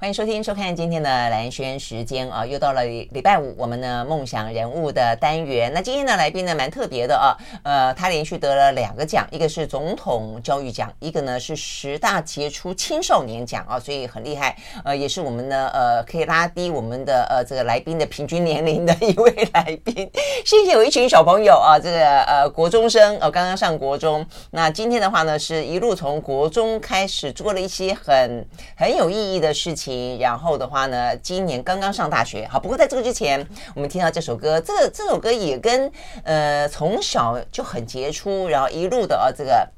欢迎收听、收看今天的兰轩时间啊，又到了礼拜五，我们的梦想人物的单元。那今天的来宾呢，蛮特别的啊，呃，他连续得了两个奖，一个是总统教育奖，一个呢是十大杰出青少年奖啊，所以很厉害。呃，也是我们呢，呃，可以拉低我们的呃这个来宾的平均年龄的一位来宾。谢谢有一群小朋友啊，这个呃国中生哦，刚刚上国中。那今天的话呢，是一路从国中开始做了一些很很有意义的事情。然后的话呢，今年刚刚上大学，好。不过在这个之前，我们听到这首歌，这个这首歌也跟呃从小就很杰出，然后一路的啊这个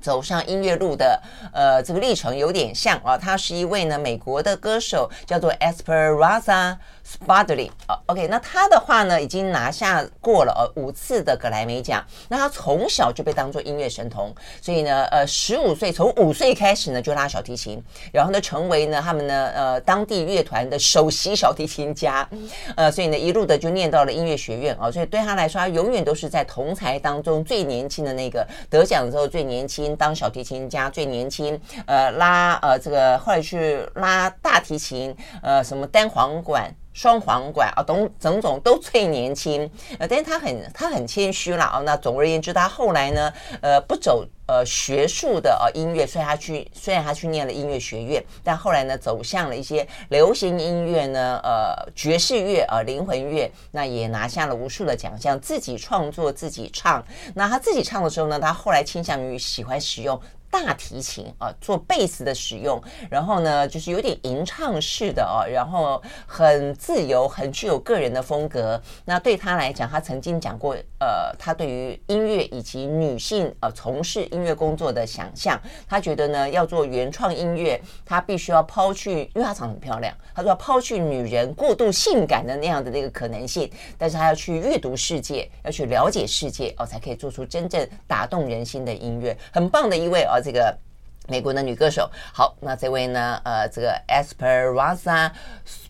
走上音乐路的呃这个历程有点像啊。他是一位呢美国的歌手，叫做 Esperanza Spalding 啊，OK，那他的话呢，已经拿下过了呃五次的格莱美奖。那他从小就被当作音乐神童，所以呢，呃，十五岁从五岁开始呢就拉小提琴，然后呢成为呢他们呢呃当地乐团的首席小提琴家，呃，所以呢一路的就念到了音乐学院。啊，所以对他来说，他永远都是在同才当中最年轻的那个，得奖的时候最年轻，当小提琴家最年轻，呃拉呃这个后来去拉大提琴，呃什么单簧管。双簧管啊，种种种都最年轻，呃，但是他很他很谦虚了啊。那总而言之，他后来呢，呃，不走呃学术的呃音乐，所以他去虽然他去念了音乐学院，但后来呢，走向了一些流行音乐呢，呃，爵士乐，呃，灵魂乐，那也拿下了无数的奖项，自己创作自己唱。那他自己唱的时候呢，他后来倾向于喜欢使用。大提琴啊，做贝斯的使用，然后呢，就是有点吟唱式的哦，然后很自由，很具有个人的风格。那对他来讲，他曾经讲过，呃，他对于音乐以及女性呃从事音乐工作的想象，他觉得呢，要做原创音乐，他必须要抛去，因为他长得很漂亮，他说要抛去女人过度性感的那样的那个可能性，但是他要去阅读世界，要去了解世界哦，才可以做出真正打动人心的音乐，很棒的一位哦。这个美国的女歌手，好，那这位呢？呃，这个 Esperanza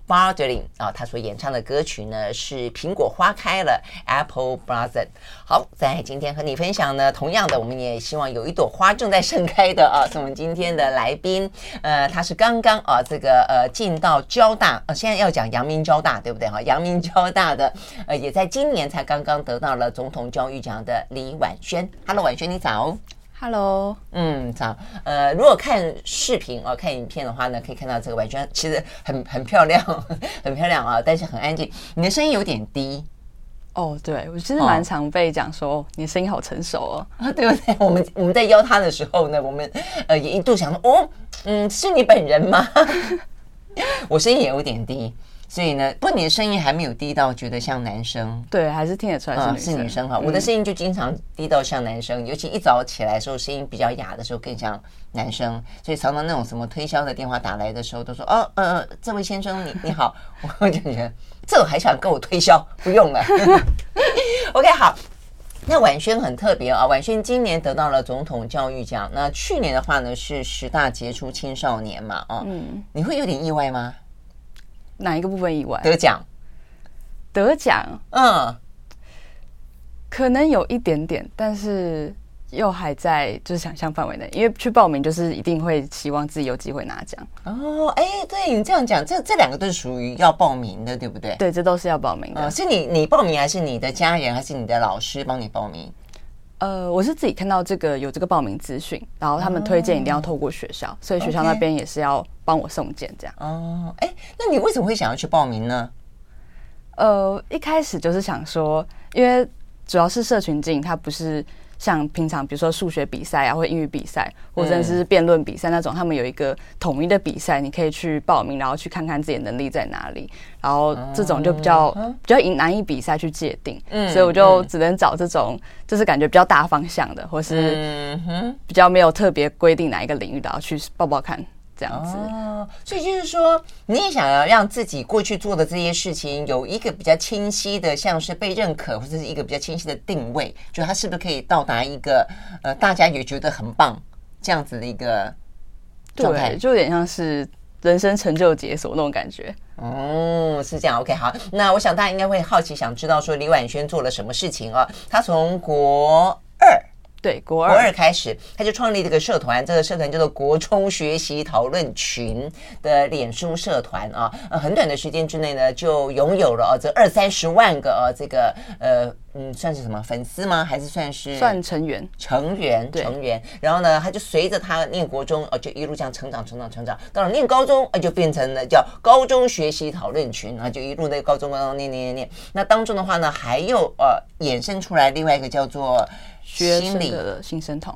Spalding 啊，她所演唱的歌曲呢是《苹果花开了》（Apple Blossom）。好，在今天和你分享呢，同样的，我们也希望有一朵花正在盛开的啊，是我们今天的来宾。呃，他是刚刚啊，这个呃进到交大，呃，现在要讲阳明交大，对不对？哈，阳明交大的，呃，也在今年才刚刚得到了总统教育奖的李婉萱。Hello，婉萱，你早。Hello，嗯，好，呃，如果看视频啊、哦，看影片的话呢，可以看到这个外圈其实很很漂亮，很漂亮啊，但是很安静。你的声音有点低，哦，对，我其实蛮常被讲说、哦、你的声音好成熟哦，啊，对不对？我们我们在邀他的时候呢，我们呃也一度想说，哦，嗯，是你本人吗？我声音也有点低。所以呢，不过你的声音还没有低到觉得像男生，对，还是听得出来是女生，嗯、是女生哈。嗯、我的声音就经常低到像男生，尤其一早起来的时候，声音比较哑的时候更像男生。所以常常那种什么推销的电话打来的时候，都说哦，呃，这位先生你你好，我就觉得这还想跟我推销，不用了。OK，好。那婉萱很特别啊，婉萱今年得到了总统教育奖，那去年的话呢是十大杰出青少年嘛，啊，嗯，你会有点意外吗？哪一个部分意外？得奖，得奖，嗯，可能有一点点，但是又还在就是想象范围内，因为去报名就是一定会希望自己有机会拿奖。哦，哎，对你这样讲，这这两个都是属于要报名的，对不对？对，这都是要报名的。哦，是你你报名，还是你的家人，还是你的老师帮你报名？呃，我是自己看到这个有这个报名资讯，然后他们推荐一定要透过学校，哦、所以学校那边也是要帮我送件这样。哦，哎，那你为什么会想要去报名呢？呃，一开始就是想说，因为主要是社群经营，它不是。像平常比如说数学比赛啊，或英语比赛，或者是辩论比赛那种，他们有一个统一的比赛，你可以去报名，然后去看看自己的能力在哪里。然后这种就比较比较以难以比赛去界定，所以我就只能找这种就是感觉比较大方向的，或是比较没有特别规定哪一个领域的，然后去报报看。这样子哦，所以就是说，你也想要让自己过去做的这些事情有一个比较清晰的，像是被认可，或者是一个比较清晰的定位，就它是不是可以到达一个呃，大家也觉得很棒这样子的一个状态，就有点像是人生成就解锁那种感觉。哦，是这样。OK，好，那我想大家应该会好奇，想知道说李婉萱做了什么事情啊？她从国二对，国二开始，他就创立这个社团，这个社团叫做“国中学习讨论群”的脸书社团啊。呃，很短的时间之内呢，就拥有了哦，这二三十万个呃，这个呃嗯，算是什么粉丝吗？还是算是算成员？成员，成员。然后呢，他就随着他念国中，呃，就一路这样成长，成长，成长。到了念高中，呃，就变成了叫“高中学习讨论群”，然后就一路在高中高中念念念念。那当中的话呢，还有呃衍生出来另外一个叫做。学生的新生统，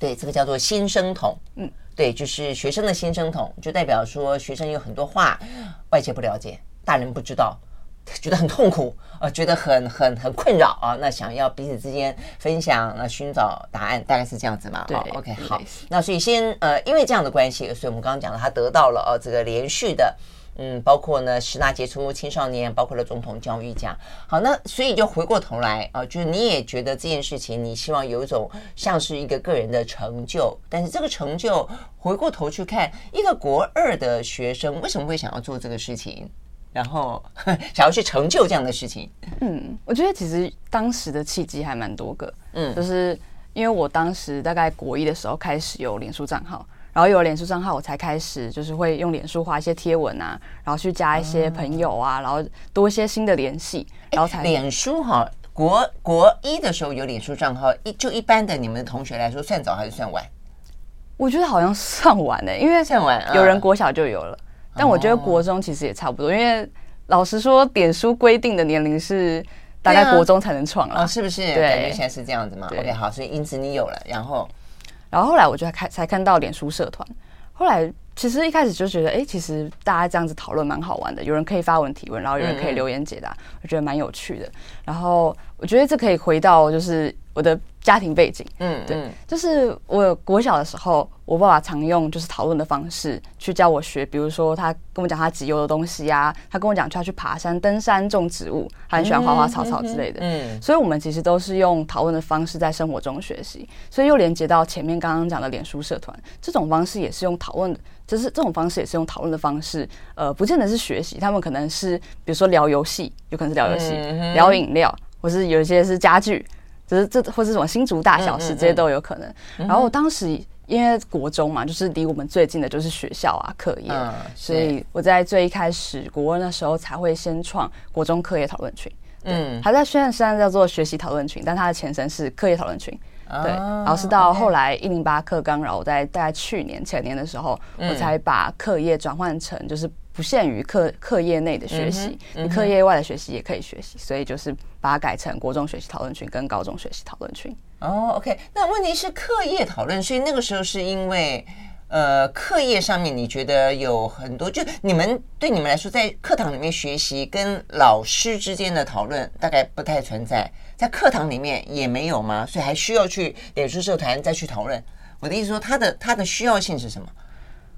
对，这个叫做新生统，嗯，对，就是学生的新生统，就代表说学生有很多话外界不了解，大人不知道，觉得很痛苦啊、呃，觉得很很很困扰啊，那想要彼此之间分享，那寻找答案，大概是这样子嘛？对、哦、，OK，好，那所以先呃，因为这样的关系，所以我们刚刚讲了，他得到了呃这个连续的。嗯，包括呢十大杰出青少年，包括了总统教育奖。好，那所以就回过头来啊，就是你也觉得这件事情，你希望有一种像是一个个人的成就，但是这个成就回过头去看，一个国二的学生为什么会想要做这个事情，然后 想要去成就这样的事情？嗯，我觉得其实当时的契机还蛮多个，嗯，就是因为我当时大概国一的时候开始有脸书账号。然后有了脸书账号，我才开始就是会用脸书画一些贴文啊，然后去加一些朋友啊，然后多一些新的联系，然后才脸书哈。国国一的时候有脸书账号，一就一般的你们的同学来说，算早还是算晚？我觉得好像算晚的，因为算晚，有人国小就有了，但我觉得国中其实也差不多，因为老实说，脸书规定的年龄是大概国中才能创了，是不是？对，感觉现在是这样子嘛。OK，好，所以因此你有了，然后。然后后来我就开才看到脸书社团，后来其实一开始就觉得，哎，其实大家这样子讨论蛮好玩的，有人可以发文提问，然后有人可以留言解答，我觉得蛮有趣的。然后我觉得这可以回到就是我的。家庭背景，嗯，对，就是我国小的时候，我爸爸常用就是讨论的方式去教我学，比如说他跟我讲他集邮的东西啊，他跟我讲他要去爬山、登山、种植物，他很喜欢花花草草之类的，嗯，所以我们其实都是用讨论的方式在生活中学习，所以又连接到前面刚刚讲的脸书社团，这种方式也是用讨论，就是这种方式也是用讨论的方式，呃，不见得是学习，他们可能是比如说聊游戏，有可能是聊游戏，聊饮料，或是有一些是家具。只是这或是什么新竹大小事，这些都有可能。然后我当时因为国中嘛，就是离我们最近的就是学校啊，课业，所以我在最一开始国二那时候才会先创国中课业讨论群。嗯，还在虽然虽然叫做学习讨论群，但它的前身是课业讨论群。对，然后是到后来一零八课纲，然后我在大概去年前年的时候，我才把课业转换成就是。不限于课课业内的学习，你课业外的学习也可以学习，所以就是把它改成国中学习讨论群跟高中学习讨论群。哦，OK，那问题是课业讨论，所以那个时候是因为呃课业上面你觉得有很多，就你们对你们来说，在课堂里面学习跟老师之间的讨论大概不太存在，在课堂里面也没有吗？所以还需要去脸书社团再去讨论。我的意思说，它的它的需要性是什么？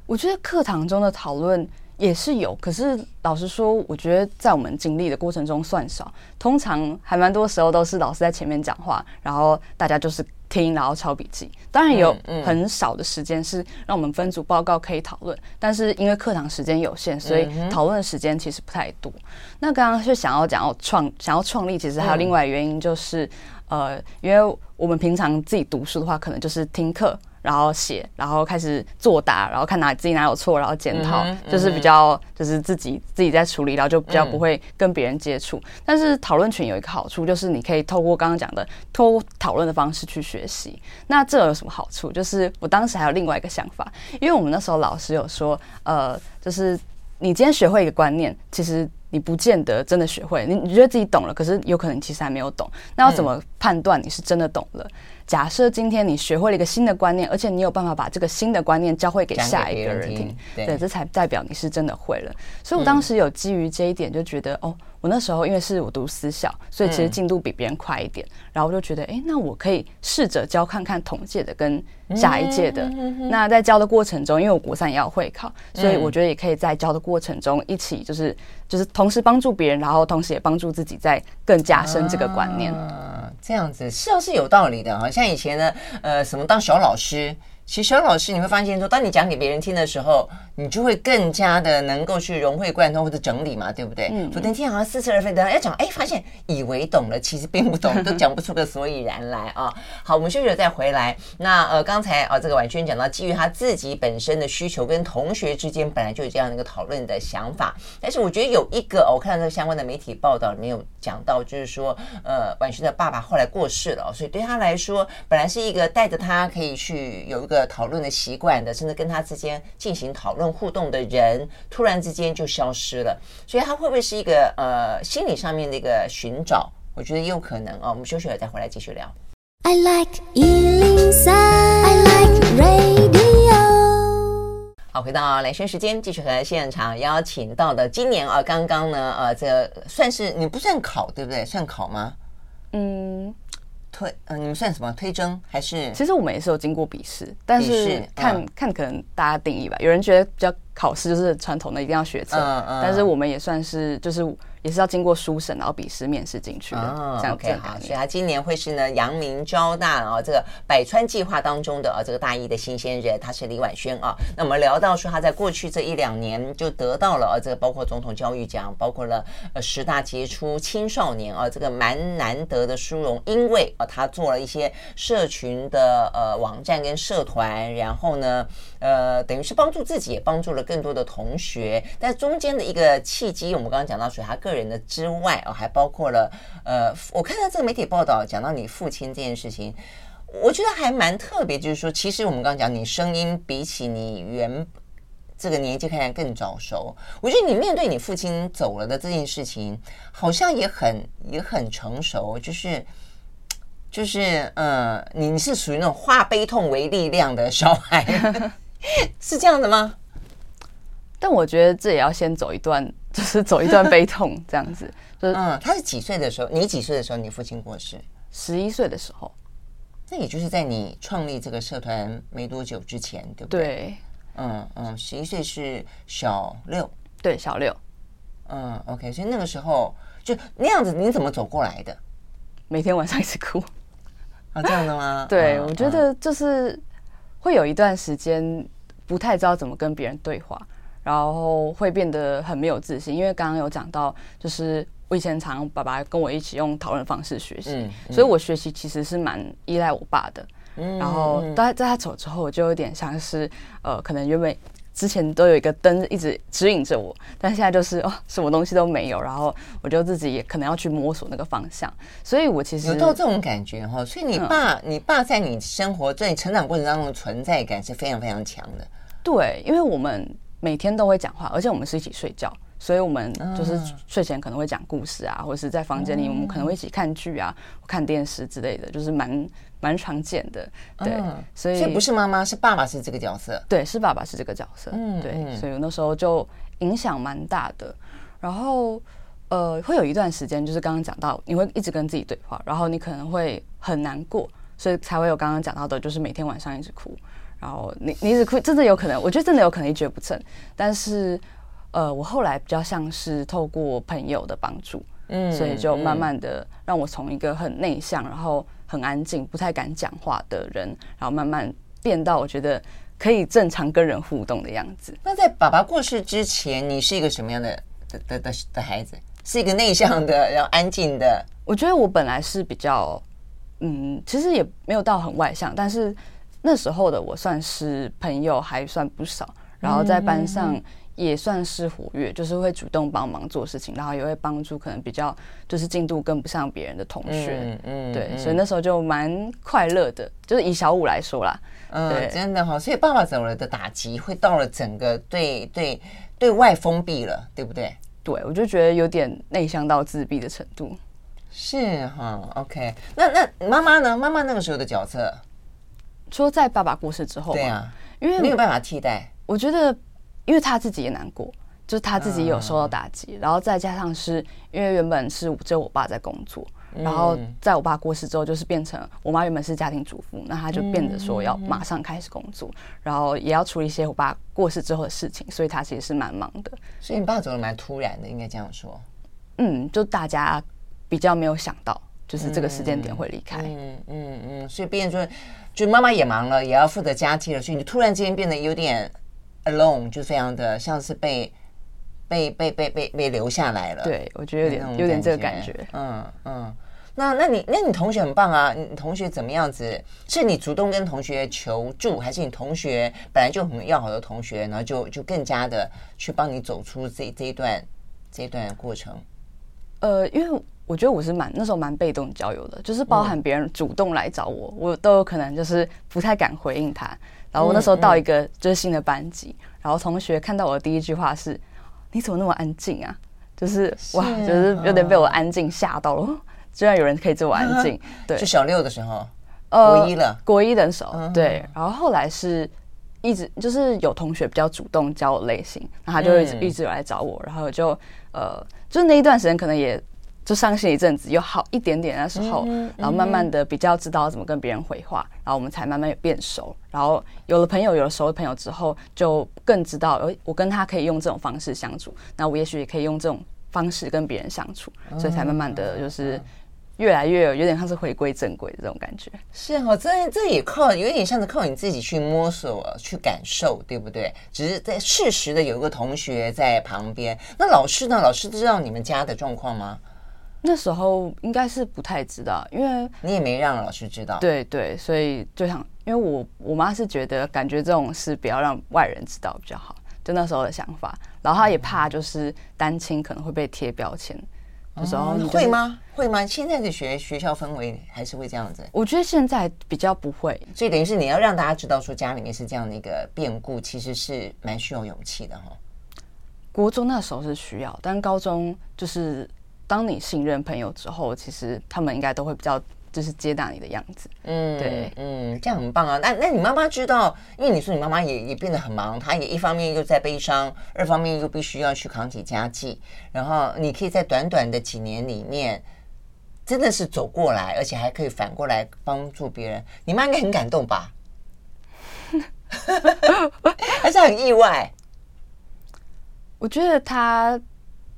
我觉得课堂中的讨论。也是有，可是老实说，我觉得在我们经历的过程中算少。通常还蛮多时候都是老师在前面讲话，然后大家就是听，然后抄笔记。当然有很少的时间是让我们分组报告可以讨论，但是因为课堂时间有限，所以讨论的时间其实不太多。那刚刚是想要讲要创，想要创立，其实还有另外原因就是，呃，因为我们平常自己读书的话，可能就是听课。然后写，然后开始作答，然后看哪自己哪有错，然后检讨，嗯、就是比较就是自己自己在处理，然后就比较不会跟别人接触。嗯、但是讨论群有一个好处，就是你可以透过刚刚讲的透过讨论的方式去学习。那这有什么好处？就是我当时还有另外一个想法，因为我们那时候老师有说，呃，就是你今天学会一个观念，其实你不见得真的学会，你你觉得自己懂了，可是有可能其实还没有懂。那要怎么判断你是真的懂了？假设今天你学会了一个新的观念，而且你有办法把这个新的观念教会给下一个人听，对，这才代表你是真的会了。所以我当时有基于这一点，就觉得、哦，我那时候因为是我读私校，所以其实进度比别人快一点，嗯、然后我就觉得，哎，那我可以试着教看看同届的跟下一届的。嗯、那在教的过程中，因为我国三也要会考，所以我觉得也可以在教的过程中一起，就是就是同时帮助别人，然后同时也帮助自己，在更加深这个观念。啊这样子是要是有道理的好，像以前呢，呃，什么当小老师，其实小老师你会发现说，当你讲给别人听的时候，你就会更加的能够去融会贯通或者整理嘛，对不对？嗯。昨天听好像似是而非，等下要讲，哎，发现以为懂了，其实并不懂，都讲不出个所以然来啊。好，我们休息了再回来。那呃，刚才啊，这个婉萱讲到，基于他自己本身的需求，跟同学之间本来就有这样的一个讨论的想法。但是我觉得有一个，我看到这个相关的媒体报道里面有讲到，就是说，呃，婉萱的爸爸后来过世了，所以对他来说，本来是一个带着他可以去有一个。讨论的习惯的，甚至跟他之间进行讨论互动的人，突然之间就消失了。所以他会不会是一个呃心理上面的一个寻找？我觉得也有可能哦。我们休息了再回来继续聊。I like 103, I like radio。好，回到兰萱时间，继续和现场邀请到的今年啊，刚刚呢呃，这、算是你不算考对不对？算考吗？嗯。推嗯、呃，你们算什么推甄还是？其实我们也是有经过笔试，但是看、嗯、看可能大家定义吧。有人觉得比较考试就是传统的一定要学测，但是我们也算是就是。也是要经过书审，然后笔试面试进去的。哦、这样 OK 好，所以他今年会是呢阳明交大啊这个百川计划当中的啊这个大一的新鲜人，他是李婉萱啊。那我们聊到说他在过去这一两年就得到了啊这个包括总统教育奖，包括了呃十大杰出青少年啊这个蛮难得的殊荣，因为啊他做了一些社群的呃网站跟社团，然后呢呃等于是帮助自己也帮助了更多的同学，但中间的一个契机，我们刚刚讲到属于他个人的之外哦，还包括了呃，我看到这个媒体报道讲到你父亲这件事情，我觉得还蛮特别。就是说，其实我们刚刚讲，你声音比起你原这个年纪看起来更早熟。我觉得你面对你父亲走了的这件事情，好像也很也很成熟。就是就是呃，你是属于那种化悲痛为力量的小孩，是这样的吗？但我觉得这也要先走一段。就是走一段悲痛 这样子，就是嗯，他是几岁的时候？你几岁的时候？你父亲过世？十一岁的时候，那也就是在你创立这个社团没多久之前，对不对？对，嗯嗯，十一岁是小六，对，小六，嗯，OK，所以那个时候就那样子，你怎么走过来的？每天晚上一直哭啊，这样的吗？对，嗯，我觉得就是会有一段时间不太知道怎么跟别人对话。然后会变得很没有自信，因为刚刚有讲到，就是我以前常爸爸跟我一起用讨论方式学习，嗯嗯、所以我学习其实是蛮依赖我爸的。嗯、然后在在他走之后，我就有点像是呃，可能原本之前都有一个灯一直指引着我，但现在就是哦，什么东西都没有，然后我就自己也可能要去摸索那个方向。所以我其实有到这种感觉哈，所以你爸，嗯、你爸在你生活在你成长过程当中的存在感是非常非常强的。对，因为我们。每天都会讲话，而且我们是一起睡觉，所以我们就是睡前可能会讲故事啊，或者是在房间里我们可能会一起看剧啊、看电视之类的，就是蛮蛮常见的。对，所以所以不是妈妈，是爸爸是这个角色。对，是爸爸是这个角色。嗯，对，所以那时候就影响蛮大的。然后呃，会有一段时间，就是刚刚讲到，你会一直跟自己对话，然后你可能会很难过，所以才会有刚刚讲到的，就是每天晚上一直哭。然后你你一直哭，真的有可能，我觉得真的有可能一蹶不振。但是，呃，我后来比较像是透过朋友的帮助，嗯，所以就慢慢的让我从一个很内向，然后很安静、不太敢讲话的人，然后慢慢变到我觉得可以正常跟人互动的样子。那在爸爸过世之前，你是一个什么样的的的的的孩子？是一个内向的，然后安静的？我觉得我本来是比较，嗯，其实也没有到很外向，但是。那时候的我算是朋友还算不少，然后在班上也算是活跃，就是会主动帮忙做事情，然后也会帮助可能比较就是进度跟不上别人的同学，嗯，对，所以那时候就蛮快乐的，就是以小五来说啦，嗯，真的哈，所以爸爸走了的打击会到了整个对对对外封闭了，对不对？对，我就觉得有点内向到自闭的程度，是哈，OK，那那妈妈呢？妈妈那个时候的角色？说在爸爸过世之后，对啊，因为没有办法替代。我觉得，因为他自己也难过，就是他自己也有受到打击，然后再加上是因为原本是只有我爸在工作，然后在我爸过世之后，就是变成我妈原本是家庭主妇，那她就变得说要马上开始工作，然后也要处理一些我爸过世之后的事情，所以她其实是蛮忙的。所以你爸走的蛮突然的，应该这样说。嗯，就大家比较没有想到。就是这个时间点会离开。嗯嗯嗯，所以变成说，就妈妈也忙了，也要负责家庭了，所以你突然之间变得有点 alone，就非常的像是被被被被被被留下来了。对，我觉得有点有点这个感觉。嗯嗯。那那你那你同学很棒啊！你同学怎么样子？是你主动跟同学求助，还是你同学本来就很要好的同学，然后就就更加的去帮你走出这这一段这一段过程？呃，因为我觉得我是蛮那时候蛮被动交友的，就是包含别人主动来找我，嗯、我都有可能就是不太敢回应他。然后我那时候到一个就是新的班级，嗯嗯、然后同学看到我的第一句话是：“你怎么那么安静啊？”就是，是哇，就是有点被我安静吓到了。居然有人可以这么安静，对，就小六的时候，呃，国一了，国一的时候，对，然后后来是一直就是有同学比较主动教我类型，然后他就一直一直有来找我，然后就呃，就那一段时间可能也就伤心一阵子，有好一点点那时候，然后慢慢的比较知道怎么跟别人回话，然后我们才慢慢变熟，然后有了朋友，有了熟的朋友之后，就更知道，呃，我跟他可以用这种方式相处，那我也许也可以用这种方式跟别人相处，所以才慢慢的就是。越来越有，有点像是回归正轨的这种感觉。是哦，这这也靠有点像是靠你自己去摸索、去感受，对不对？只是在适时的有一个同学在旁边。那老师呢？老师知道你们家的状况吗？那时候应该是不太知道，因为你也没让老师知道。对对，所以就想，因为我我妈是觉得，感觉这种事不要让外人知道比较好，就那时候的想法。然后她也怕就是单亲可能会被贴标签。有时候会吗？会吗？现在的学学校氛围还是会这样子？我觉得现在比较不会，所以等于是你要让大家知道说家里面是这样的一个变故，其实是蛮需要勇气的哈。国中那时候是需要，但高中就是当你信任朋友之后，其实他们应该都会比较。就是接纳你的样子，嗯，对，嗯，这样很棒啊。那那你妈妈知道，因为你说你妈妈也也变得很忙，她也一方面又在悲伤，二方面又必须要去扛起家计，然后你可以在短短的几年里面，真的是走过来，而且还可以反过来帮助别人，你妈应该很感动吧？还是很意外？我觉得她，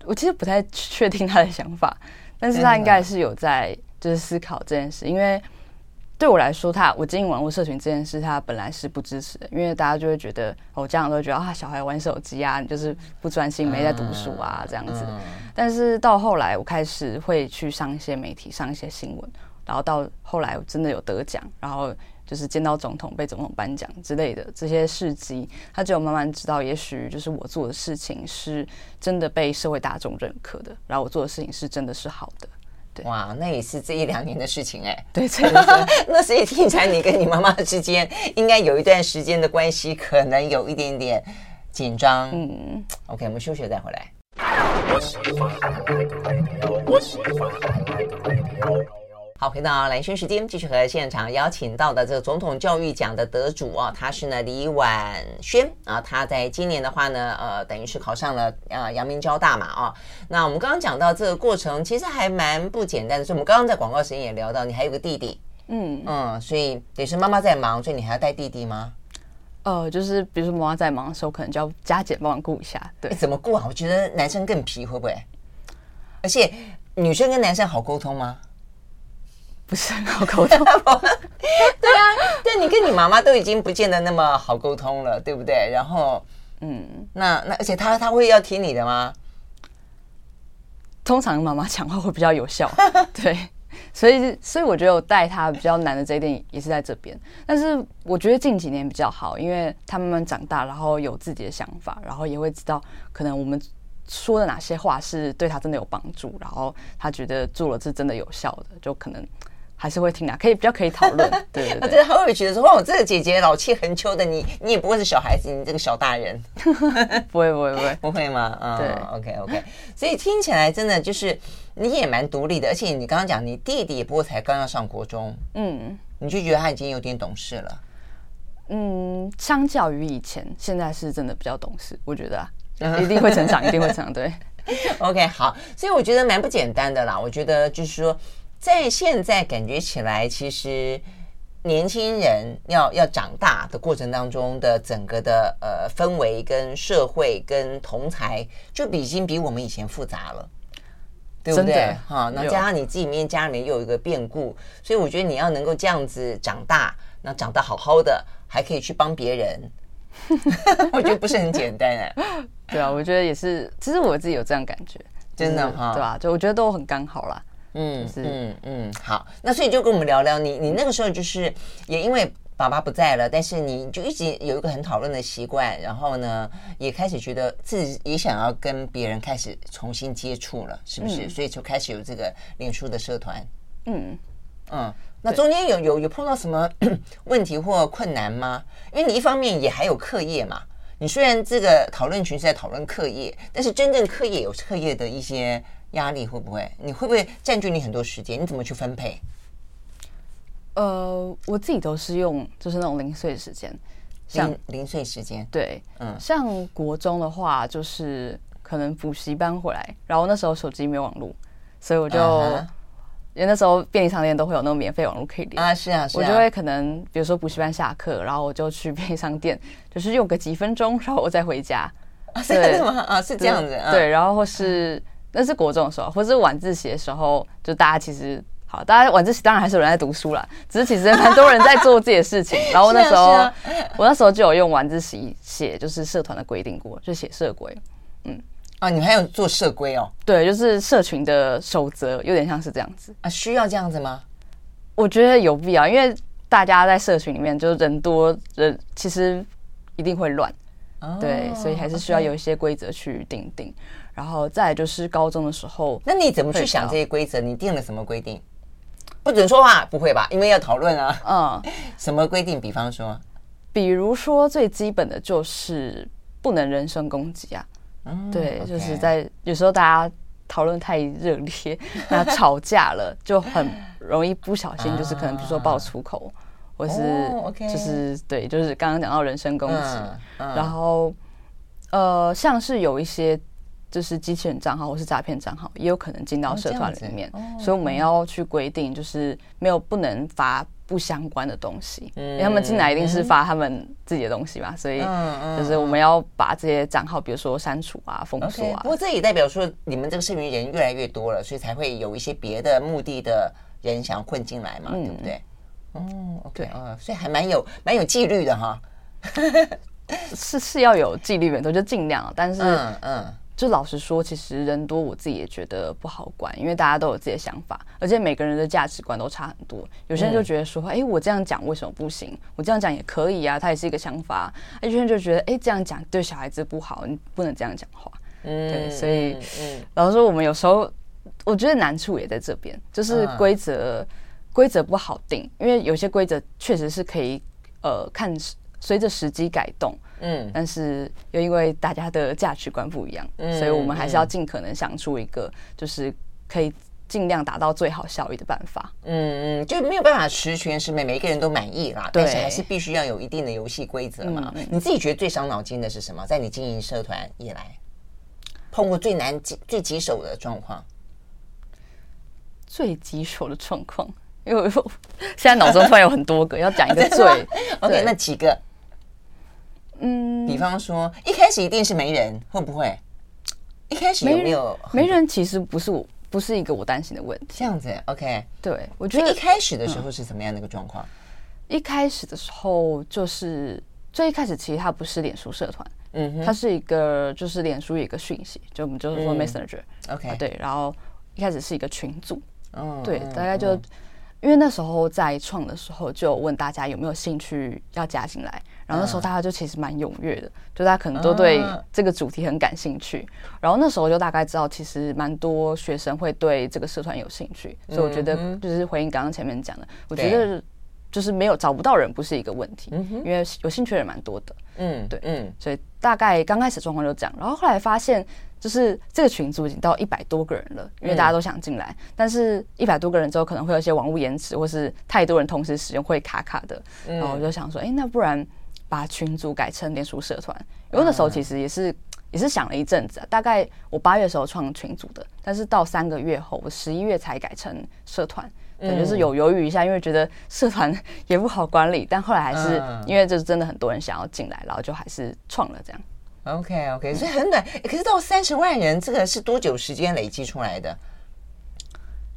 我其实不太确定他的想法，但是他应该是有在。就是思考这件事，因为对我来说，他我经营网络社群这件事，他本来是不支持的，因为大家就会觉得，我家长都会觉得啊，小孩玩手机啊，你就是不专心，没在读书啊，这样子。但是到后来，我开始会去上一些媒体，上一些新闻，然后到后来我真的有得奖，然后就是见到总统，被总统颁奖之类的这些事迹，他只有慢慢知道，也许就是我做的事情是真的被社会大众认可的，然后我做的事情是真的是好的。对哇，那也是这一两年的事情哎、欸。对，所以。那所以听起来，你跟你妈妈之间应该有一段时间的关系，可能有一点点紧张。嗯，OK，我们休息再回来。好，回到蓝轩时间，继续和现场邀请到的这个总统教育奖的得主啊，他是呢李婉轩啊，他在今年的话呢，呃，等于是考上了呃阳明交大嘛啊。那我们刚刚讲到这个过程，其实还蛮不简单的。所以我们刚刚在广告时间也聊到，你还有个弟弟，嗯嗯，所以也是妈妈在忙，所以你还要带弟弟吗？呃，就是比如说妈妈在忙的时候，可能就要加减帮忙顾一下。对，怎么顾啊？我觉得男生更皮，会不会？而且女生跟男生好沟通吗？不是很好沟通，对啊，但你跟你妈妈都已经不见得那么好沟通了，对不对？然后，嗯，那那而且他他会要听你的吗？通常妈妈讲话会比较有效，对，所以所以我觉得我带他比较难的这一点也是在这边。但是我觉得近几年比较好，因为他慢慢长大，然后有自己的想法，然后也会知道可能我们说的哪些话是对他真的有帮助，然后他觉得做了是真的有效的，就可能。还是会听的，可以比较可以讨论。对对对，他会不会觉得说，哇，我这个姐姐老气横秋的，你你也不会是小孩子，你这个小大人，不会不会不会 不会吗？嗯，对，OK OK。所以听起来真的就是你也蛮独立的，而且你刚刚讲你弟弟也不过才刚要上国中，嗯，你就觉得他已经有点懂事了。嗯，相较于以前，现在是真的比较懂事，我觉得啊，一定会成长，一定会成长。对，OK，好，所以我觉得蛮不简单的啦。我觉得就是说。在现在感觉起来，其实年轻人要要长大的过程当中的整个的呃氛围跟社会跟同才，就已经比我们以前复杂了。对不对？哈，那加上你自己面家里面又有一个变故，所以我觉得你要能够这样子长大，那长得好好的，还可以去帮别人，我觉得不是很简单哎。对啊，我觉得也是，其实我自己有这样感觉，真的哈，对吧？就我觉得都很刚好啦。嗯嗯嗯，好，那所以就跟我们聊聊你，你那个时候就是也因为。爸爸不在了，但是你就一直有一个很讨论的习惯，然后呢，也开始觉得自己也想要跟别人开始重新接触了，是不是？嗯、所以就开始有这个脸书的社团。嗯嗯，那中间有有有碰到什么 问题或困难吗？因为你一方面也还有课业嘛，你虽然这个讨论群是在讨论课业，但是真正课业有课业的一些压力，会不会？你会不会占据你很多时间？你怎么去分配？呃，我自己都是用就是那种零碎时间，像零零碎时间，对，嗯，像国中的话，就是可能补习班回来，然后那时候手机没有网络，所以我就、uh huh. 因为那时候便利商店都会有那种免费网络可以连啊，是啊，是啊，我就会可能比如说补习班下课，然后我就去便利商店，就是用个几分钟，然后我再回家。啊，是这样吗？啊，是这样子，对，然后或是那是国中的时候，或是晚自习的时候，就大家其实。好，大家晚自习当然还是有人在读书啦，只是其实蛮多人在做自己的事情。然后那 时候，啊啊、我那时候就有用晚自习写，就是社团的规定过，就写社规。嗯，啊，你们还有做社规哦？对，就是社群的守则，有点像是这样子啊。需要这样子吗？我觉得有必要，因为大家在社群里面，就是人多人，其实一定会乱。哦、对，所以还是需要有一些规则去定定。然后再就是高中的时候，那你怎么去想这些规则？你定了什么规定？不准说话，不会吧？因为要讨论啊。嗯，什么规定？比方说，比如说最基本的就是不能人身攻击啊。嗯，对.就是在有时候大家讨论太热烈，那吵架了就很容易不小心，就是可能比如说爆粗口，啊、或是就是对，就是刚刚讲到人身攻击，然后呃，像是有一些。就是机器人账号或是诈骗账号，也有可能进到社团里面，哦哦、所以我们要去规定，就是没有不能发不相关的东西，嗯、因为他们进来一定是发他们自己的东西嘛，所以就是我们要把这些账号，比如说删除啊、封锁啊。Okay, 不过这也代表说，你们这个社群人越来越多了，所以才会有一些别的目的的人想混进来嘛，嗯、对不对？哦，okay, 对啊，所以还蛮有蛮有纪律的哈。是是要有纪律的，就尽量，但是嗯。嗯就老实说，其实人多，我自己也觉得不好管，因为大家都有自己的想法，而且每个人的价值观都差很多。有些人就觉得说，哎、嗯欸，我这样讲为什么不行？我这样讲也可以啊，他也是一个想法。有些人就觉得，哎、欸，这样讲对小孩子不好，你不能这样讲话。嗯，对，所以，嗯，老实说，我们有时候我觉得难处也在这边，就是规则规则不好定，因为有些规则确实是可以，呃，看随着时机改动。嗯，但是又因为大家的价值观不一样，嗯，所以我们还是要尽可能想出一个，就是可以尽量达到最好效益的办法。嗯嗯，就没有办法十全十美，每一个人都满意啦。对，但是还是必须要有一定的游戏规则嘛。嗯，你自己觉得最伤脑筋的是什么？在你经营社团以来，碰过最难、最棘手的状况？最棘手的状况，因为我现在脑中突然有很多个，要讲一个最 OK，那几个？嗯，比方说一开始一定是没人，会不会？一开始有没有没人？其实不是我，不是一个我担心的问题。这样子，OK。对，我觉得一开始的时候是怎么样的一个状况？一开始的时候就是最一开始，其实它不是脸书社团，嗯哼，它是一个就是脸书一个讯息，就我们就是说 Messenger，OK，对。然后一开始是一个群组，嗯，对，大概就因为那时候在创的时候就问大家有没有兴趣要加进来。然后那时候大家就其实蛮踊跃的，就大家可能都对这个主题很感兴趣。然后那时候就大概知道，其实蛮多学生会对这个社团有兴趣，所以我觉得就是回应刚刚前面讲的，我觉得就是没有找不到人不是一个问题，因为有兴趣的人蛮多的。嗯，对，嗯，所以大概刚开始状况就这样。然后后来发现，就是这个群组已经到一百多个人了，因为大家都想进来，但是一百多个人之后可能会有一些网络延迟，或是太多人同时使用会卡卡的。然后我就想说，哎，那不然。把群组改成脸书社团，因为那时候其实也是也是想了一阵子啊。大概我八月时候创群组的，但是到三个月后，我十一月才改成社团，对，就是有犹豫一下，因为觉得社团也不好管理。但后来还是因为就是真的很多人想要进来，然后就还是创了这样。OK OK，所以很短，可是到三十万人，这个是多久时间累积出来的？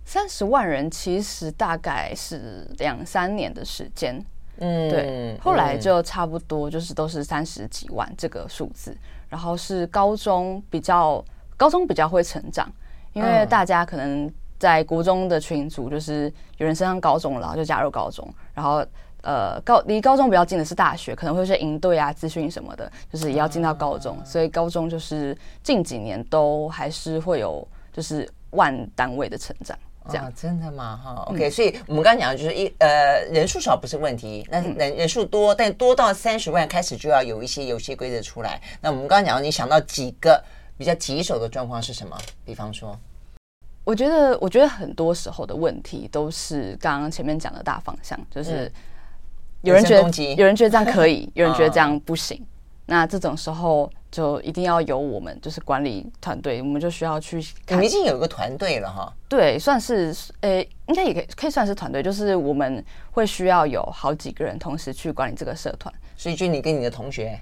三十万人其实大概是两三年的时间。嗯，对，后来就差不多就是都是三十几万这个数字，然后是高中比较高中比较会成长，因为大家可能在国中的群组，就是有人升上高中了，然后就加入高中，然后呃高离高中比较近的是大学，可能会是营队啊、资讯什么的，就是也要进到高中，所以高中就是近几年都还是会有就是万单位的成长。这样、哦、真的吗？哈，OK，、嗯、所以我们刚刚讲的就是一呃人数少不是问题，那人人数多，但多到三十万开始就要有一些游戏规则出来。那我们刚刚讲到，你想到几个比较棘手的状况是什么？比方说，我觉得我觉得很多时候的问题都是刚刚前面讲的大方向，就是有人觉得有人觉得这样可以，有人觉得这样不行。那这种时候就一定要由我们，就是管理团队，我们就需要去看。你们已经有一个团队了哈？对，算是诶、欸，应该也可以可以算是团队，就是我们会需要有好几个人同时去管理这个社团。所以就你跟你的同学，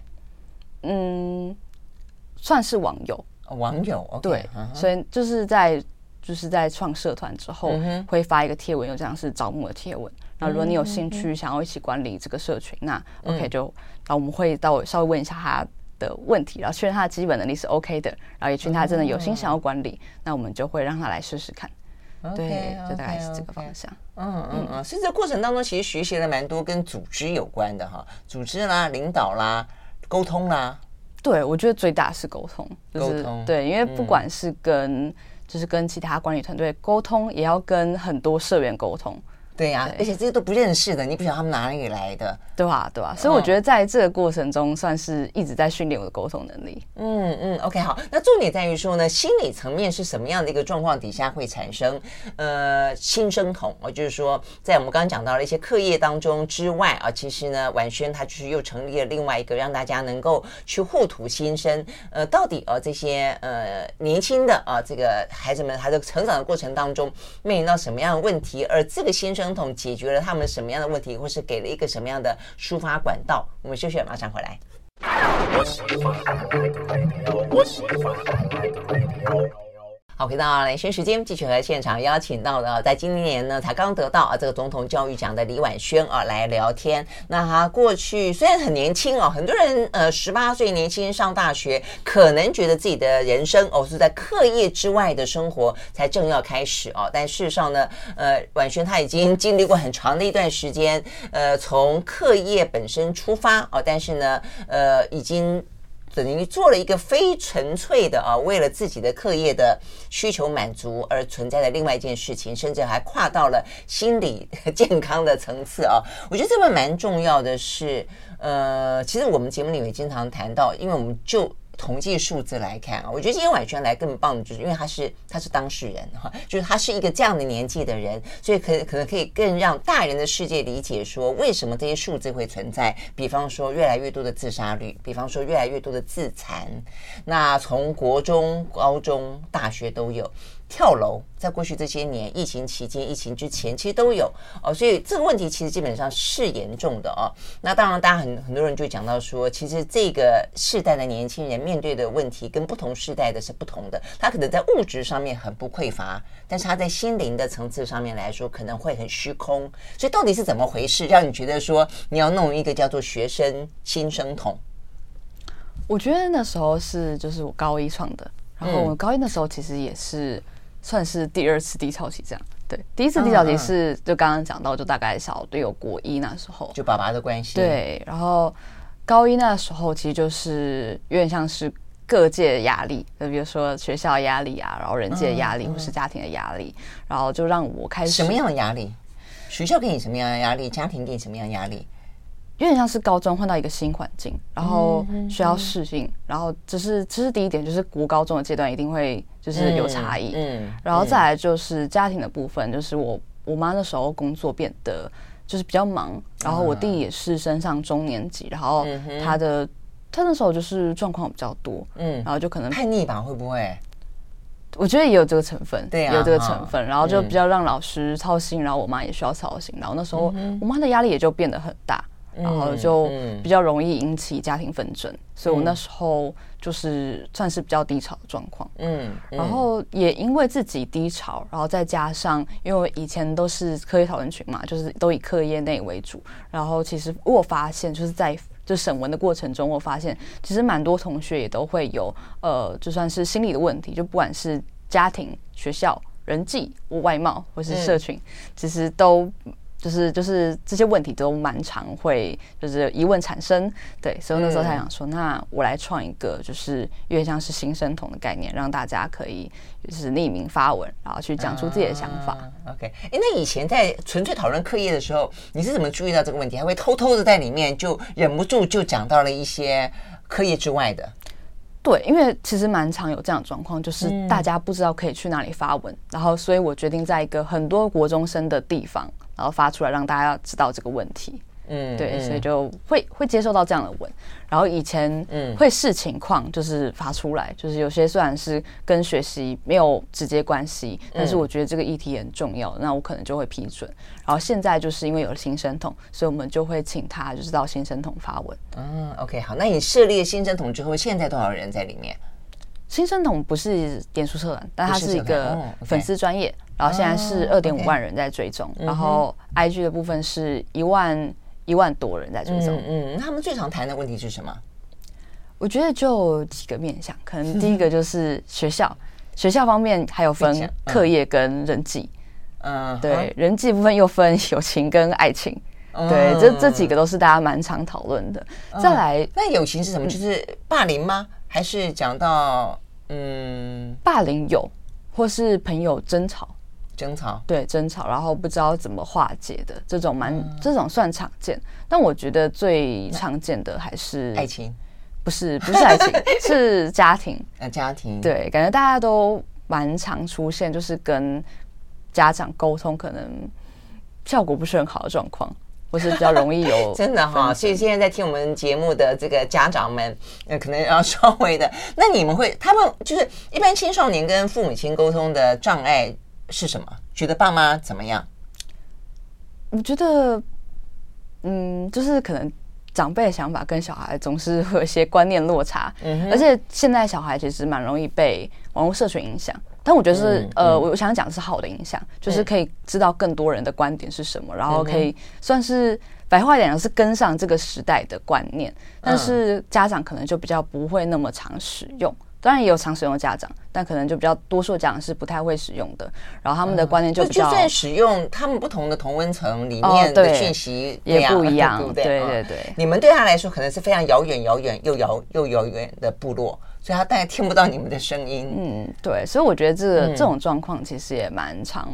嗯，算是网友，网友、okay, 对，所以就是在就是在创社团之后，会发一个贴文，有这样是招募的贴文。那如果你有兴趣想要一起管理这个社群，那 OK 就，然后我们会到稍微问一下他的问题，然后确认他的基本能力是 OK 的，然后也确认他真的有心想要管理，那我们就会让他来试试看。对，就大概是这个方向。嗯嗯嗯，所以这个过程当中其实学习了蛮多跟组织有关的哈，组织啦、领导啦、沟通啦。对，我觉得最大是沟通，沟通。对，因为不管是跟就是跟其他管理团队沟通，也要跟很多社员沟通。对呀、啊，而且这些都不认识的，你不晓得他们哪里来的，对吧、啊？对吧、啊？所以我觉得在这个过程中，算是一直在训练我的沟通能力。嗯嗯，OK，好。那重点在于说呢，心理层面是什么样的一个状况底下会产生呃新生统？哦，就是说，在我们刚刚讲到了一些课业当中之外啊，其实呢，婉萱她就是又成立了另外一个让大家能够去互吐心声。呃，到底啊这些呃年轻的啊这个孩子们，他的成长的过程当中面临到什么样的问题？而这个新生生统解决了他们什么样的问题，或是给了一个什么样的抒发管道？我们休息，马上回来。好，回到兰萱时间，继续和现场邀请到的，在今年呢才刚得到啊这个总统教育奖的李婉萱啊来聊天。那他过去虽然很年轻哦，很多人呃十八岁年轻人上大学，可能觉得自己的人生哦是在课业之外的生活才正要开始哦，但事实上呢，呃，婉萱他已经经历过很长的一段时间，呃，从课业本身出发哦，但是呢，呃，已经。等于做了一个非纯粹的啊，为了自己的课业的需求满足而存在的另外一件事情，甚至还跨到了心理 健康的层次啊。我觉得这个蛮重要的是，呃，其实我们节目里面经常谈到，因为我们就。统计数字来看啊，我觉得今天晚上来更棒的就是因为他是他是当事人哈，就是他是一个这样的年纪的人，所以可可能可以更让大人的世界理解说为什么这些数字会存在。比方说越来越多的自杀率，比方说越来越多的自残，那从国中、高中、大学都有。跳楼，在过去这些年，疫情期间、疫情之前，其实都有哦，所以这个问题其实基本上是严重的哦。那当然，大家很很多人就讲到说，其实这个世代的年轻人面对的问题跟不同世代的是不同的。他可能在物质上面很不匮乏，但是他在心灵的层次上面来说，可能会很虚空。所以到底是怎么回事，让你觉得说你要弄一个叫做学生新生统？我觉得那时候是就是我高一创的，然后我高一的时候其实也是。算是第二次低潮期，这样对。第一次低潮期是就刚刚讲到，就大概小队友国一那时候，就爸爸的关系。对，然后高一那时候其实就是有点像是各界的压力，就比如说学校压力啊，然后人际的压力，或是家庭的压力，然后就让我开始什么样的压力？学校给你什么样的压力？家庭给你什么样的压力？有点像是高中换到一个新环境，然后需要适应，然后这是这是第一点，就是国高中的阶段一定会就是有差异，嗯，然后再来就是家庭的部分，就是我我妈那时候工作变得就是比较忙，然后我弟也是升上中年级，然后他的他那时候就是状况比较多，嗯，然后就可能叛逆吧，会不会？我觉得也有这个成分，对啊，有这个成分，然后就比较让老师操心，然后我妈也需要操心，然后那时候我妈的压力也就变得很大。然后就比较容易引起家庭纷争，所以我那时候就是算是比较低潮的状况。嗯，然后也因为自己低潮，然后再加上因为以前都是课业讨论群嘛，就是都以课业内为主，然后其实我发现就是在就审文的过程中，我发现其实蛮多同学也都会有呃，就算是心理的问题，就不管是家庭、学校、人际、或外貌或是社群，其实都。就是就是这些问题都蛮常会就是疑问产生，对，所以那时候他想说，那我来创一个就是有点像是新生统的概念，让大家可以就是匿名发文，然后去讲出自己的想法。Uh, OK，哎，那以前在纯粹讨论课业的时候，你是怎么注意到这个问题？还会偷偷的在里面就忍不住就讲到了一些课业之外的？对，因为其实蛮常有这样的状况，就是大家不知道可以去哪里发文，然后所以我决定在一个很多国中生的地方。然后发出来让大家知道这个问题，嗯，对，所以就会会接受到这样的文。然后以前嗯会视情况就是发出来，就是有些虽然是跟学习没有直接关系，但是我觉得这个议题很重要，那我可能就会批准。然后现在就是因为有了新生统，所以我们就会请他就是到新生统发文。嗯，OK，好，那你设立新生统之后，现在多少人在里面？新生统不是点书社团，但它是一个粉丝专页。然后现在是二点五万人在追踪，然后 IG 的部分是一万一万多人在追踪。嗯，那他们最常谈的问题是什么？我觉得就几个面向，可能第一个就是学校，学校方面还有分课业跟人际。嗯，对，人际部分又分友情跟爱情。对，这这几个都是大家蛮常讨论的。再来，那友情是什么？就是霸凌吗？还是讲到嗯，霸凌有，或是朋友争吵？争吵，对，争吵，然后不知道怎么化解的这种蛮，嗯、这种算常见，但我觉得最常见的还是爱情，不是不是爱情，是家庭，呃，家庭，对，感觉大家都蛮常出现，就是跟家长沟通可能效果不是很好的状况，或是比较容易有 真的哈，所以现在在听我们节目的这个家长们，呃，可能要稍微的，那你们会，他们就是一般青少年跟父母亲沟通的障碍。是什么？觉得爸妈怎么样？我觉得，嗯，就是可能长辈的想法跟小孩总是会有一些观念落差，嗯，而且现在小孩其实蛮容易被网络社群影响。但我觉得是，嗯嗯、呃，我想讲的是好的影响，就是可以知道更多人的观点是什么，然后可以算是白话一点讲是跟上这个时代的观念。但是家长可能就比较不会那么常使用。当然也有常使用的家长，但可能就比较多数家长是不太会使用的。然后他们的观念就比较，就算使用，他们不同的同温层里面的讯息也不一样，对对对。你们对他来说可能是非常遥远、遥远又遥又遥远的部落，所以他大概听不到你们的声音。嗯，对。所以我觉得这个这种状况其实也蛮常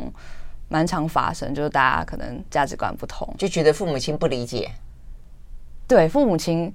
蛮常发生，就是大家可能价值观不同，就觉得父母亲不理解。对，父母亲。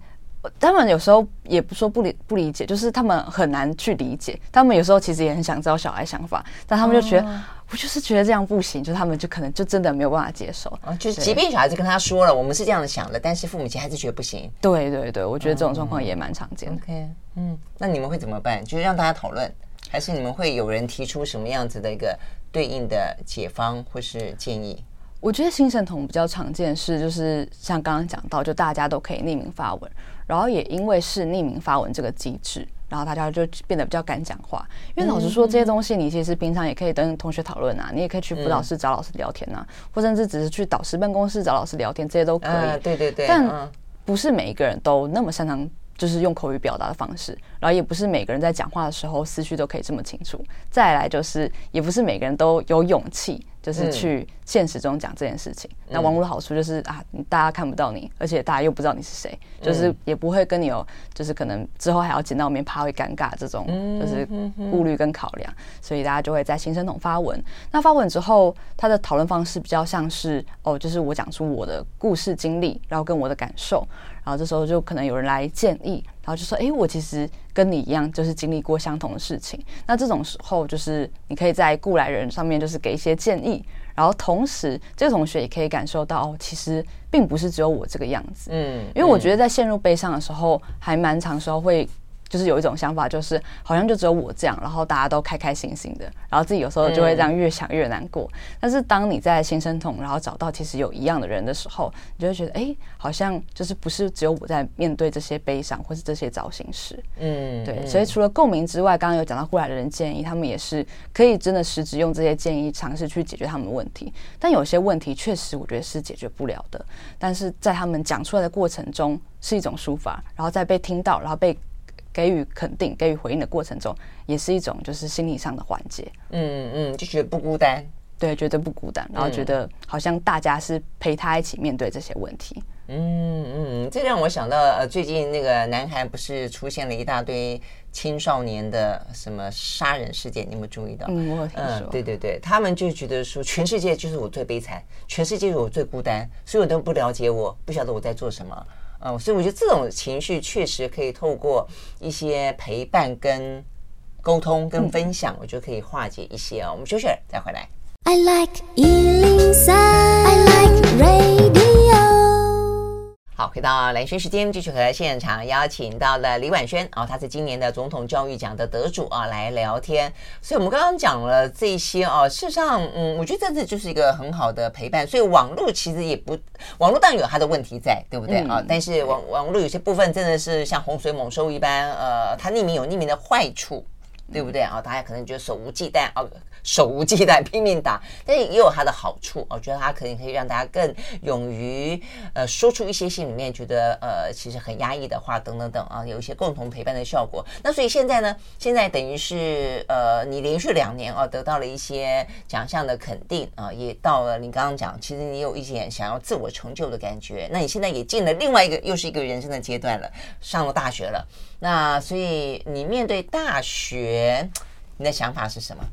他们有时候也不说不理不理解，就是他们很难去理解。他们有时候其实也很想知道小孩想法，但他们就觉得、哦、我就是觉得这样不行，就他们就可能就真的没有办法接受。啊，就是即便小孩子跟他说了，我们是这样想的，但是父母亲还是觉得不行。对对对，我觉得这种状况也蛮常见的。OK，嗯，那你们会怎么办？就是让大家讨论，还是你们会有人提出什么样子的一个对应的解方或是建议？我觉得新神童比较常见是，就是像刚刚讲到，就大家都可以匿名发文。然后也因为是匿名发文这个机制，然后大家就变得比较敢讲话。因为老实说，这些东西你其实平常也可以跟同学讨论啊，你也可以去辅导室找老师聊天啊，或甚至只是去导师办公室找老师聊天，这些都可以。对对对。但不是每一个人都那么擅长，就是用口语表达的方式。然后也不是每个人在讲话的时候思绪都可以这么清楚。再来就是，也不是每个人都有勇气。就是去现实中讲这件事情。嗯、那网络的好处就是啊，大家看不到你，而且大家又不知道你是谁，嗯、就是也不会跟你有，就是可能之后还要见到面，怕会尴尬这种，就是顾虑跟考量。嗯、所以大家就会在新生统发文。那发文之后，他的讨论方式比较像是哦，就是我讲出我的故事经历，然后跟我的感受，然后这时候就可能有人来建议，然后就说，哎，我其实。跟你一样，就是经历过相同的事情。那这种时候，就是你可以在雇来人上面，就是给一些建议。然后同时，这个同学也可以感受到，哦，其实并不是只有我这个样子。嗯，因为我觉得在陷入悲伤的时候，还蛮长时候会。就是有一种想法，就是好像就只有我这样，然后大家都开开心心的，然后自己有时候就会这样越想越难过。嗯、但是当你在心生痛，然后找到其实有一样的人的时候，你就会觉得，哎，好像就是不是只有我在面对这些悲伤或是这些糟心事。嗯，对。所以除了共鸣之外，刚刚有讲到过来的人建议，他们也是可以真的实质用这些建议尝试去解决他们的问题。但有些问题确实我觉得是解决不了的，但是在他们讲出来的过程中是一种抒发，然后在被听到，然后被给予肯定、给予回应的过程中，也是一种就是心理上的缓解。嗯嗯，就觉得不孤单，对，觉得不孤单，然后觉得好像大家是陪他一起面对这些问题。嗯嗯，这让我想到呃，最近那个南韩不是出现了一大堆青少年的什么杀人事件？你有没有注意到？嗯，我有听说。嗯，对对对，他们就觉得说，全世界就是我最悲惨，全世界就是我最孤单，所有人都不了解我，不晓得我在做什么。嗯，所以我觉得这种情绪确实可以透过一些陪伴、跟沟通、跟分享，我觉得可以化解一些哦。我们休息了再回来。I like 103, I like radio。好，回到蓝轩时间，继续和现场邀请到了李婉萱啊，她是今年的总统教育奖的得主啊，来聊天。所以，我们刚刚讲了这些啊，事实上，嗯，我觉得这次就是一个很好的陪伴。所以，网络其实也不，网络当然有它的问题在，对不对啊？但是网网络有些部分真的是像洪水猛兽一般，呃，它匿名有匿名的坏处，对不对啊？大家可能觉得手无忌惮啊。手无忌惮拼命打，但也有它的好处。我觉得它可能可以让大家更勇于呃说出一些心里面觉得呃其实很压抑的话等等等啊，有一些共同陪伴的效果。那所以现在呢，现在等于是呃你连续两年啊得到了一些奖项的肯定啊，也到了你刚刚讲，其实你有一点想要自我成就的感觉。那你现在也进了另外一个又是一个人生的阶段了，上了大学了。那所以你面对大学，你的想法是什么？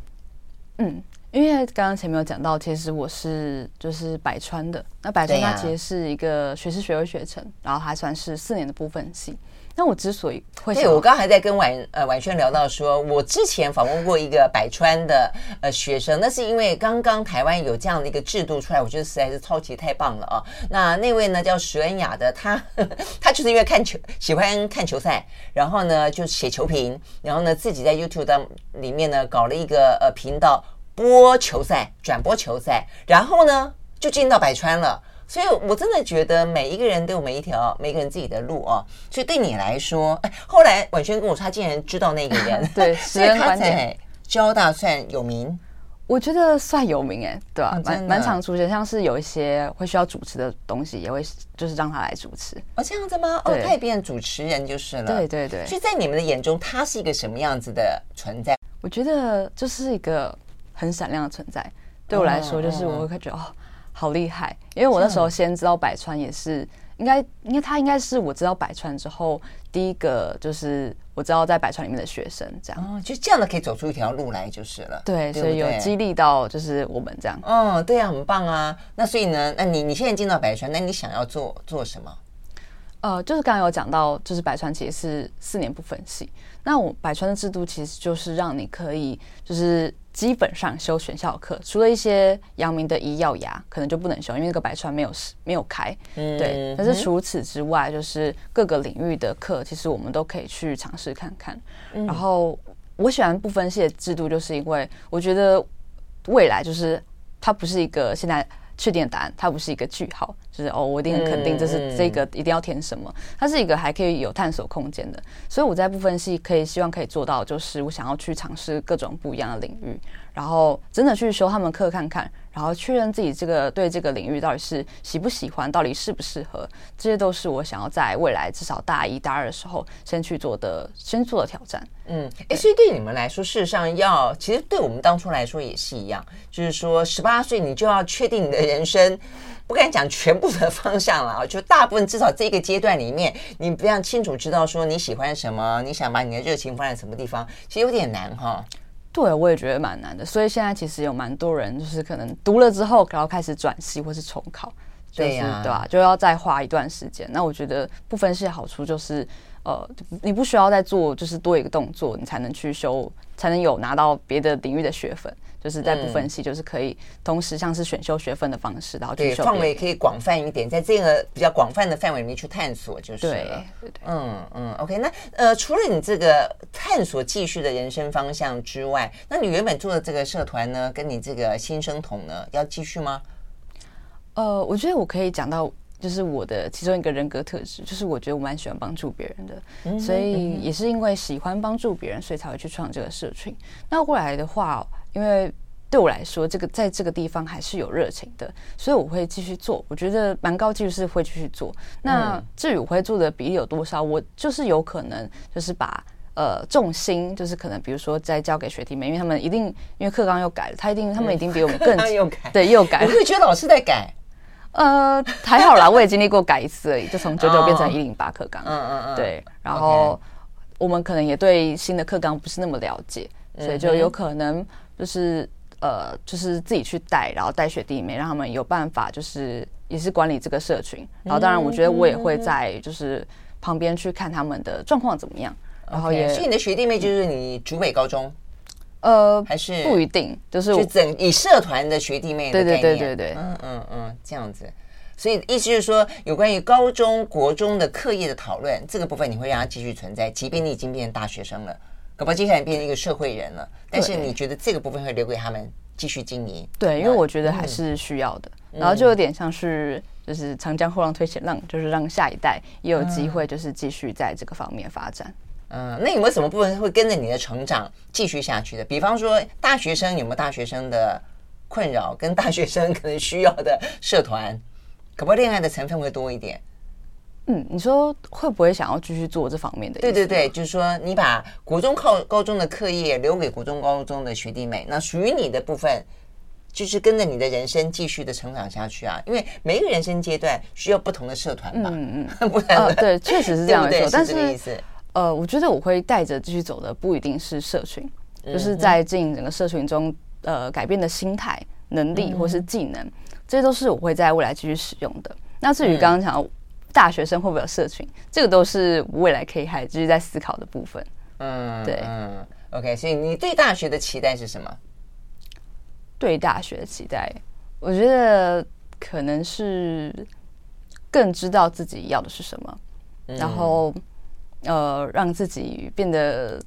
嗯，因为刚刚前面有讲到，其实我是就是百川的。那百川它其实是一个学士学位学程，然后还算是四年的部分系。那我之所以会，对，我刚还在跟婉呃婉萱聊到说，我之前访问过一个百川的呃学生，那是因为刚刚台湾有这样的一个制度出来，我觉得实在是超级太棒了啊。那那位呢叫石恩雅的，他呵呵他就是因为看球喜欢看球赛，然后呢就写球评，然后呢自己在 YouTube 当里面呢搞了一个呃频道播球赛，转播球赛，然后呢就进到百川了。所以，我真的觉得每一个人都有每一条每个人自己的路哦。所以对你来说，哎，后来婉萱跟我说，他竟然知道那个人，对，所以他在交大算有名。我觉得算有名哎，对吧？蛮蛮常出现，像是有一些会需要主持的东西，也会就是让他来主持。哦，这样子吗？哦，他也变主持人就是了。对对对。所以在你们的眼中，他是一个什么样子的存在？我觉得就是一个很闪亮的存在。对我来说，就是我会觉得哦。好厉害！因为我那时候先知道百川也是应该，因为他应该是我知道百川之后第一个，就是我知道在百川里面的学生这样。哦，就这样的可以走出一条路来就是了。对，所以有激励到就是我们这样。嗯，对啊，很棒啊！那所以呢，那你你现在进到百川，那你想要做做什么？呃，就是刚刚有讲到，就是百川其实是四年不分系。那我百川的制度其实就是让你可以就是。基本上修选校课，除了一些阳明的医药牙可能就不能修，因为那个白川没有没有开。嗯，对。但是除此之外，就是各个领域的课，其实我们都可以去尝试看看。嗯、然后我喜欢不分系的制度，就是因为我觉得未来就是它不是一个现在确定的答案，它不是一个句号，就是哦，我一定很肯定这是这个一定要填什么，它是一个还可以有探索空间的。所以我在部分系可以希望可以做到，就是我想要去尝试各种不一样的领域。然后真的去修他们课看看，然后确认自己这个对这个领域到底是喜不喜欢，到底适不适合，这些都是我想要在未来至少大一、大二的时候先去做的，先做的挑战。嗯，哎，所以对你们来说，事实上要，其实对我们当初来说也是一样，就是说十八岁你就要确定你的人生，不敢讲全部的方向了啊，就大部分至少这个阶段里面，你非常清楚知道说你喜欢什么，你想把你的热情放在什么地方，其实有点难哈。对，我也觉得蛮难的，所以现在其实有蛮多人就是可能读了之后，然后开始转系或是重考，就是、对吧？就要再花一段时间。那我觉得不分系的好处就是，呃，你不需要再做就是多一个动作，你才能去修，才能有拿到别的领域的学分。就是在不分系，就是可以同时像是选修学分的方式，然后对范围可以广泛一点，在这个比较广泛的范围里面去探索，就是对，对对，嗯嗯，OK，那呃，除了你这个探索继续的人生方向之外，那你原本做的这个社团呢，跟你这个新生统呢，要继续吗？呃，我觉得我可以讲到。就是我的其中一个人格特质，就是我觉得我蛮喜欢帮助别人的，嗯、所以也是因为喜欢帮助别人，所以才会去创这个社群。那后来的话，因为对我来说，这个在这个地方还是有热情的，所以我会继续做。我觉得蛮高技术是会继续做。那至于我会做的比例有多少，我就是有可能就是把呃重心，就是可能比如说再交给学弟妹，因为他们一定因为课纲又改了，他一定他们一定比我们更 又改对又改，我会觉得老师在改。呃，还好啦，我也经历过改一次而已，就从九九变成一零八课纲。嗯嗯嗯，对。然后我们可能也对新的课纲不是那么了解，所以就有可能就是呃，就是自己去带，然后带学弟妹，让他们有办法，就是也是管理这个社群。然后当然，我觉得我也会在就是旁边去看他们的状况怎么样。然后也，所以你的学弟妹就是你竹北高中。呃，还是不一定，就是就整以社团的学弟妹的概念，对对对对对，嗯嗯嗯，这样子。所以意思就是说，有关于高中国中的课业的讨论，这个部分你会让它继续存在，即便你已经变成大学生了，搞不好接下来变成一个社会人了，但是你觉得这个部分会留给他们继续经营？对，因为我觉得还是需要的。然后就有点像是，就是长江后浪推前浪，就是让下一代也有机会，就是继续在这个方面发展。嗯，那有没有什么部分会跟着你的成长继续下去的？比方说，大学生有没有大学生的困扰，跟大学生可能需要的社团，可不可以恋爱的成分会多一点？嗯，你说会不会想要继续做这方面的？对对对，就是说你把国中靠高中的课业留给国中高中的学弟妹，那属于你的部分，就是跟着你的人生继续的成长下去啊。因为每一个人生阶段需要不同的社团吧？嗯嗯，不然、呃、对，确实是这样 对，但是这个意思。呃，我觉得我会带着继续走的不一定是社群，就是在经营整个社群中，呃，改变的心态、能力或是技能，这些都是我会在未来继续使用的。那至于刚刚讲大学生会不会有社群，这个都是未来可以还继续在思考的部分。嗯，对，嗯，OK，所以你对大学的期待是什么？对大学的期待，我觉得可能是更知道自己要的是什么，然后。呃，让自己变得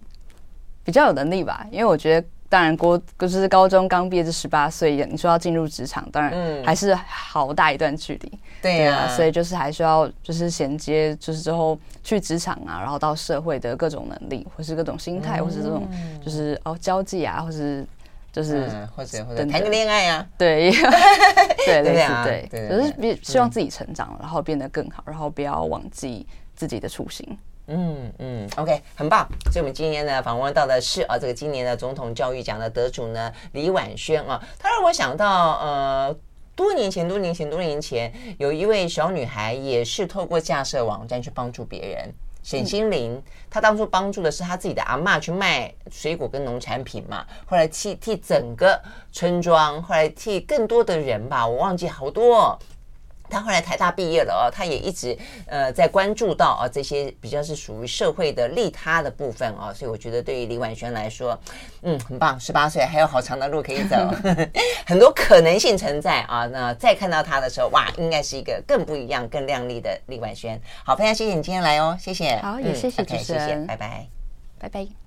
比较有能力吧，因为我觉得，当然，国就是高中刚毕业，这十八岁，你说要进入职场，当然还是好大一段距离。对呀，所以就是还需要就是衔接，就是之后去职场啊，然后到社会的各种能力，或是各种心态，或是这种就是哦交际啊，或是就是或者或者谈个恋爱啊，对，对对对。对，就是比希望自己成长，然后变得更好，然后不要忘记自己的初心。嗯嗯，OK，很棒。所以，我们今天呢，访问到的是啊，这个今年的总统教育奖的得主呢，李婉萱啊，她让我想到，呃，多年前，多年前，多年前，有一位小女孩也是透过架设网站去帮助别人。沈心凌，她当初帮助的是她自己的阿嬷去卖水果跟农产品嘛，后来替替整个村庄，后来替更多的人吧，我忘记好多。他后来台大毕业了哦，他也一直呃在关注到啊这些比较是属于社会的利他的部分啊，所以我觉得对于李婉萱来说，嗯，很棒，十八岁还有好长的路可以走，很多可能性存在啊。那再看到他的时候，哇，应该是一个更不一样、更亮丽的李婉萱。好，非常谢谢你今天来哦，谢谢，好，也谢谢主持人，嗯 okay, 谢谢，拜拜，拜拜。